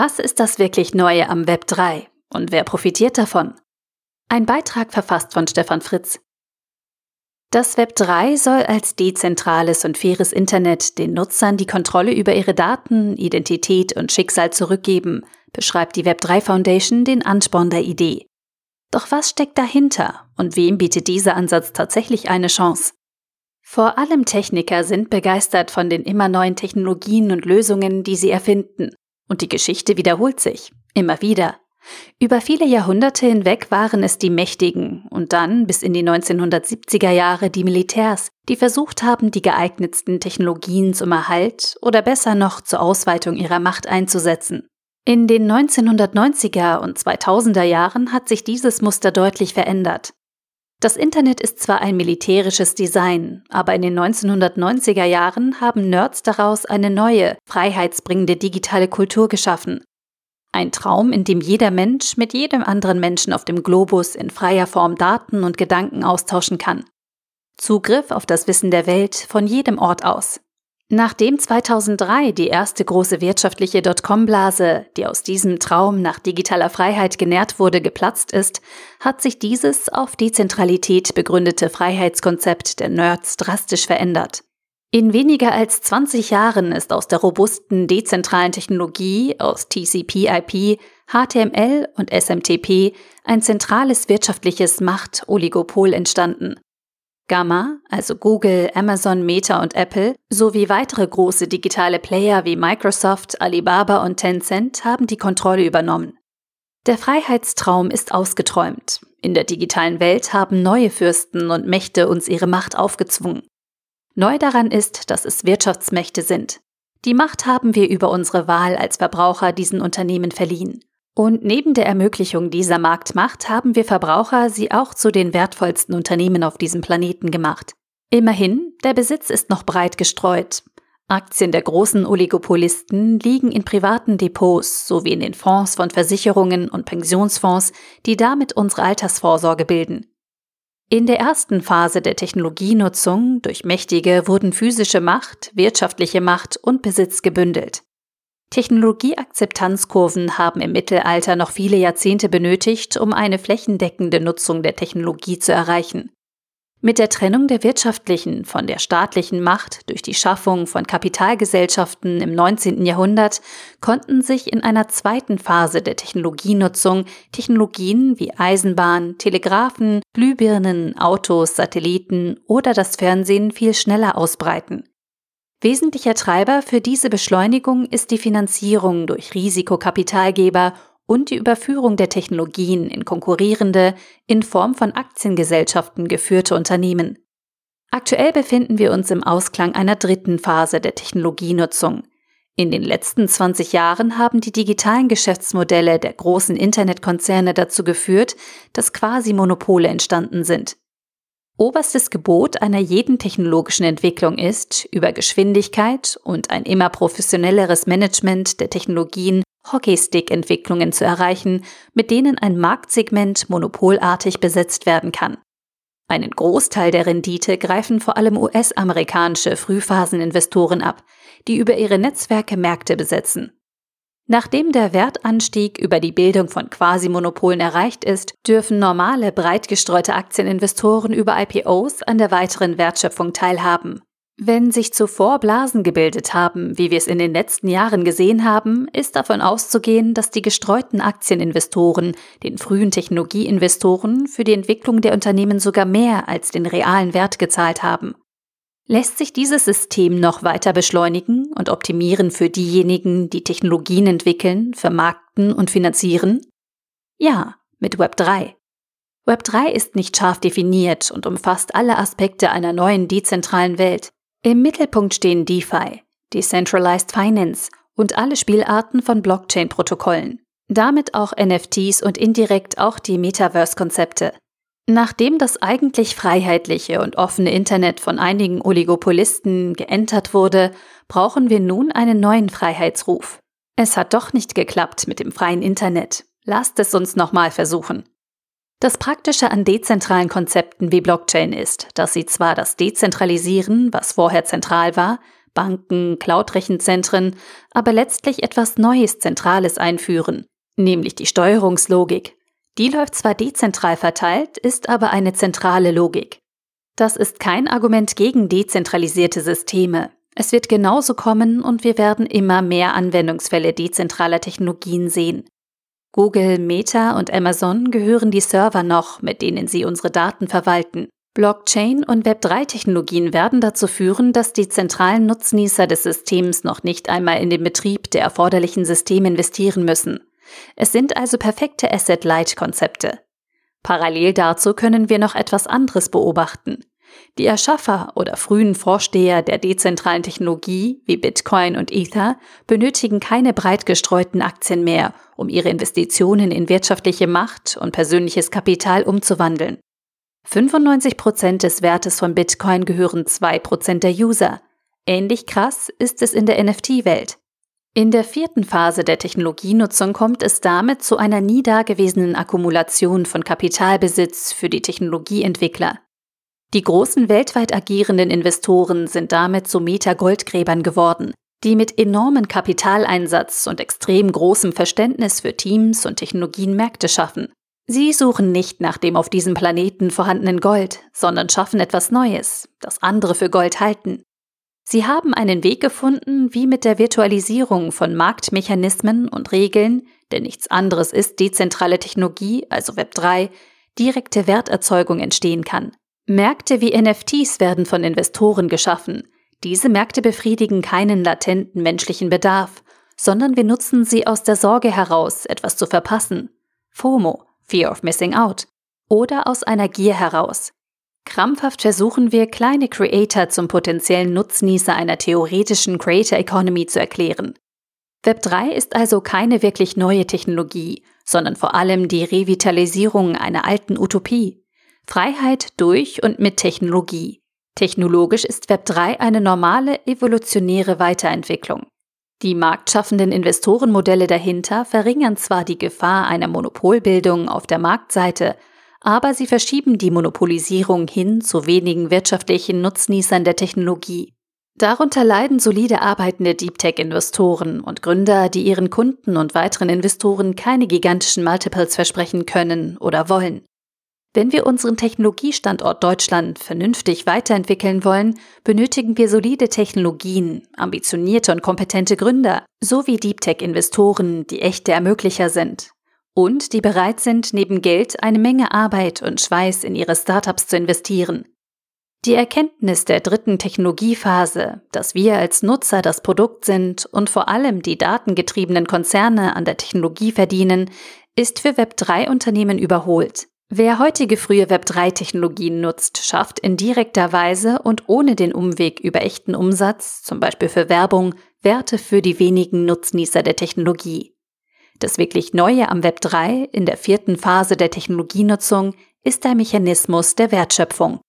Was ist das wirklich Neue am Web 3 und wer profitiert davon? Ein Beitrag verfasst von Stefan Fritz. Das Web 3 soll als dezentrales und faires Internet den Nutzern die Kontrolle über ihre Daten, Identität und Schicksal zurückgeben, beschreibt die Web 3 Foundation den Ansporn der Idee. Doch was steckt dahinter und wem bietet dieser Ansatz tatsächlich eine Chance? Vor allem Techniker sind begeistert von den immer neuen Technologien und Lösungen, die sie erfinden. Und die Geschichte wiederholt sich. Immer wieder. Über viele Jahrhunderte hinweg waren es die Mächtigen und dann bis in die 1970er Jahre die Militärs, die versucht haben, die geeignetsten Technologien zum Erhalt oder besser noch zur Ausweitung ihrer Macht einzusetzen. In den 1990er und 2000er Jahren hat sich dieses Muster deutlich verändert. Das Internet ist zwar ein militärisches Design, aber in den 1990er Jahren haben Nerds daraus eine neue, freiheitsbringende digitale Kultur geschaffen. Ein Traum, in dem jeder Mensch mit jedem anderen Menschen auf dem Globus in freier Form Daten und Gedanken austauschen kann. Zugriff auf das Wissen der Welt von jedem Ort aus. Nachdem 2003 die erste große wirtschaftliche Dotcom-Blase, die aus diesem Traum nach digitaler Freiheit genährt wurde, geplatzt ist, hat sich dieses auf Dezentralität begründete Freiheitskonzept der Nerds drastisch verändert. In weniger als 20 Jahren ist aus der robusten dezentralen Technologie aus TCP/IP, HTML und SMTP ein zentrales wirtschaftliches Macht-Oligopol entstanden. Gamma, also Google, Amazon, Meta und Apple, sowie weitere große digitale Player wie Microsoft, Alibaba und Tencent haben die Kontrolle übernommen. Der Freiheitstraum ist ausgeträumt. In der digitalen Welt haben neue Fürsten und Mächte uns ihre Macht aufgezwungen. Neu daran ist, dass es Wirtschaftsmächte sind. Die Macht haben wir über unsere Wahl als Verbraucher diesen Unternehmen verliehen. Und neben der Ermöglichung dieser Marktmacht haben wir Verbraucher sie auch zu den wertvollsten Unternehmen auf diesem Planeten gemacht. Immerhin, der Besitz ist noch breit gestreut. Aktien der großen Oligopolisten liegen in privaten Depots sowie in den Fonds von Versicherungen und Pensionsfonds, die damit unsere Altersvorsorge bilden. In der ersten Phase der Technologienutzung durch Mächtige wurden physische Macht, wirtschaftliche Macht und Besitz gebündelt. Technologieakzeptanzkurven haben im Mittelalter noch viele Jahrzehnte benötigt, um eine flächendeckende Nutzung der Technologie zu erreichen. Mit der Trennung der wirtschaftlichen von der staatlichen Macht durch die Schaffung von Kapitalgesellschaften im 19. Jahrhundert konnten sich in einer zweiten Phase der Technologienutzung Technologien wie Eisenbahn, Telegraphen, Glühbirnen, Autos, Satelliten oder das Fernsehen viel schneller ausbreiten. Wesentlicher Treiber für diese Beschleunigung ist die Finanzierung durch Risikokapitalgeber und die Überführung der Technologien in konkurrierende, in Form von Aktiengesellschaften geführte Unternehmen. Aktuell befinden wir uns im Ausklang einer dritten Phase der Technologienutzung. In den letzten 20 Jahren haben die digitalen Geschäftsmodelle der großen Internetkonzerne dazu geführt, dass quasi Monopole entstanden sind. Oberstes Gebot einer jeden technologischen Entwicklung ist, über Geschwindigkeit und ein immer professionelleres Management der Technologien Hockeystick-Entwicklungen zu erreichen, mit denen ein Marktsegment monopolartig besetzt werden kann. Einen Großteil der Rendite greifen vor allem US-amerikanische Frühphaseninvestoren ab, die über ihre Netzwerke Märkte besetzen. Nachdem der Wertanstieg über die Bildung von Quasimonopolen erreicht ist, dürfen normale, breit gestreute Aktieninvestoren über IPOs an der weiteren Wertschöpfung teilhaben. Wenn sich zuvor Blasen gebildet haben, wie wir es in den letzten Jahren gesehen haben, ist davon auszugehen, dass die gestreuten Aktieninvestoren den frühen Technologieinvestoren für die Entwicklung der Unternehmen sogar mehr als den realen Wert gezahlt haben. Lässt sich dieses System noch weiter beschleunigen und optimieren für diejenigen, die Technologien entwickeln, vermarkten und finanzieren? Ja, mit Web 3. Web 3 ist nicht scharf definiert und umfasst alle Aspekte einer neuen dezentralen Welt. Im Mittelpunkt stehen DeFi, Decentralized Finance und alle Spielarten von Blockchain-Protokollen. Damit auch NFTs und indirekt auch die Metaverse-Konzepte. Nachdem das eigentlich freiheitliche und offene Internet von einigen Oligopolisten geentert wurde, brauchen wir nun einen neuen Freiheitsruf. Es hat doch nicht geklappt mit dem freien Internet. Lasst es uns nochmal versuchen. Das Praktische an dezentralen Konzepten wie Blockchain ist, dass sie zwar das Dezentralisieren, was vorher zentral war, Banken, Cloud-Rechenzentren, aber letztlich etwas Neues Zentrales einführen, nämlich die Steuerungslogik. Die läuft zwar dezentral verteilt, ist aber eine zentrale Logik. Das ist kein Argument gegen dezentralisierte Systeme. Es wird genauso kommen und wir werden immer mehr Anwendungsfälle dezentraler Technologien sehen. Google, Meta und Amazon gehören die Server noch, mit denen sie unsere Daten verwalten. Blockchain und Web3-Technologien werden dazu führen, dass die zentralen Nutznießer des Systems noch nicht einmal in den Betrieb der erforderlichen Systeme investieren müssen. Es sind also perfekte Asset-Light-Konzepte. Parallel dazu können wir noch etwas anderes beobachten. Die Erschaffer oder frühen Vorsteher der dezentralen Technologie wie Bitcoin und Ether benötigen keine breit gestreuten Aktien mehr, um ihre Investitionen in wirtschaftliche Macht und persönliches Kapital umzuwandeln. 95% des Wertes von Bitcoin gehören 2% der User. Ähnlich krass ist es in der NFT-Welt. In der vierten Phase der Technologienutzung kommt es damit zu einer nie dagewesenen Akkumulation von Kapitalbesitz für die Technologieentwickler. Die großen weltweit agierenden Investoren sind damit zu Meta-Goldgräbern geworden, die mit enormen Kapitaleinsatz und extrem großem Verständnis für Teams und Technologien Märkte schaffen. Sie suchen nicht nach dem auf diesem Planeten vorhandenen Gold, sondern schaffen etwas Neues, das andere für Gold halten. Sie haben einen Weg gefunden, wie mit der Virtualisierung von Marktmechanismen und Regeln, denn nichts anderes ist dezentrale Technologie, also Web3, direkte Werterzeugung entstehen kann. Märkte wie NFTs werden von Investoren geschaffen. Diese Märkte befriedigen keinen latenten menschlichen Bedarf, sondern wir nutzen sie aus der Sorge heraus, etwas zu verpassen. FOMO, Fear of Missing Out, oder aus einer Gier heraus. Krampfhaft versuchen wir, kleine Creator zum potenziellen Nutznießer einer theoretischen Creator Economy zu erklären. Web3 ist also keine wirklich neue Technologie, sondern vor allem die Revitalisierung einer alten Utopie. Freiheit durch und mit Technologie. Technologisch ist Web3 eine normale, evolutionäre Weiterentwicklung. Die marktschaffenden Investorenmodelle dahinter verringern zwar die Gefahr einer Monopolbildung auf der Marktseite, aber sie verschieben die Monopolisierung hin zu wenigen wirtschaftlichen Nutznießern der Technologie. Darunter leiden solide arbeitende Deep Tech-Investoren und Gründer, die ihren Kunden und weiteren Investoren keine gigantischen Multiples versprechen können oder wollen. Wenn wir unseren Technologiestandort Deutschland vernünftig weiterentwickeln wollen, benötigen wir solide Technologien, ambitionierte und kompetente Gründer sowie Deep Tech-Investoren, die echte Ermöglicher sind und die bereit sind, neben Geld eine Menge Arbeit und Schweiß in ihre Startups zu investieren. Die Erkenntnis der dritten Technologiephase, dass wir als Nutzer das Produkt sind und vor allem die datengetriebenen Konzerne an der Technologie verdienen, ist für Web3-Unternehmen überholt. Wer heutige frühe Web3-Technologien nutzt, schafft in direkter Weise und ohne den Umweg über echten Umsatz, zum Beispiel für Werbung, Werte für die wenigen Nutznießer der Technologie. Das wirklich Neue am Web3 in der vierten Phase der Technologienutzung ist der Mechanismus der Wertschöpfung.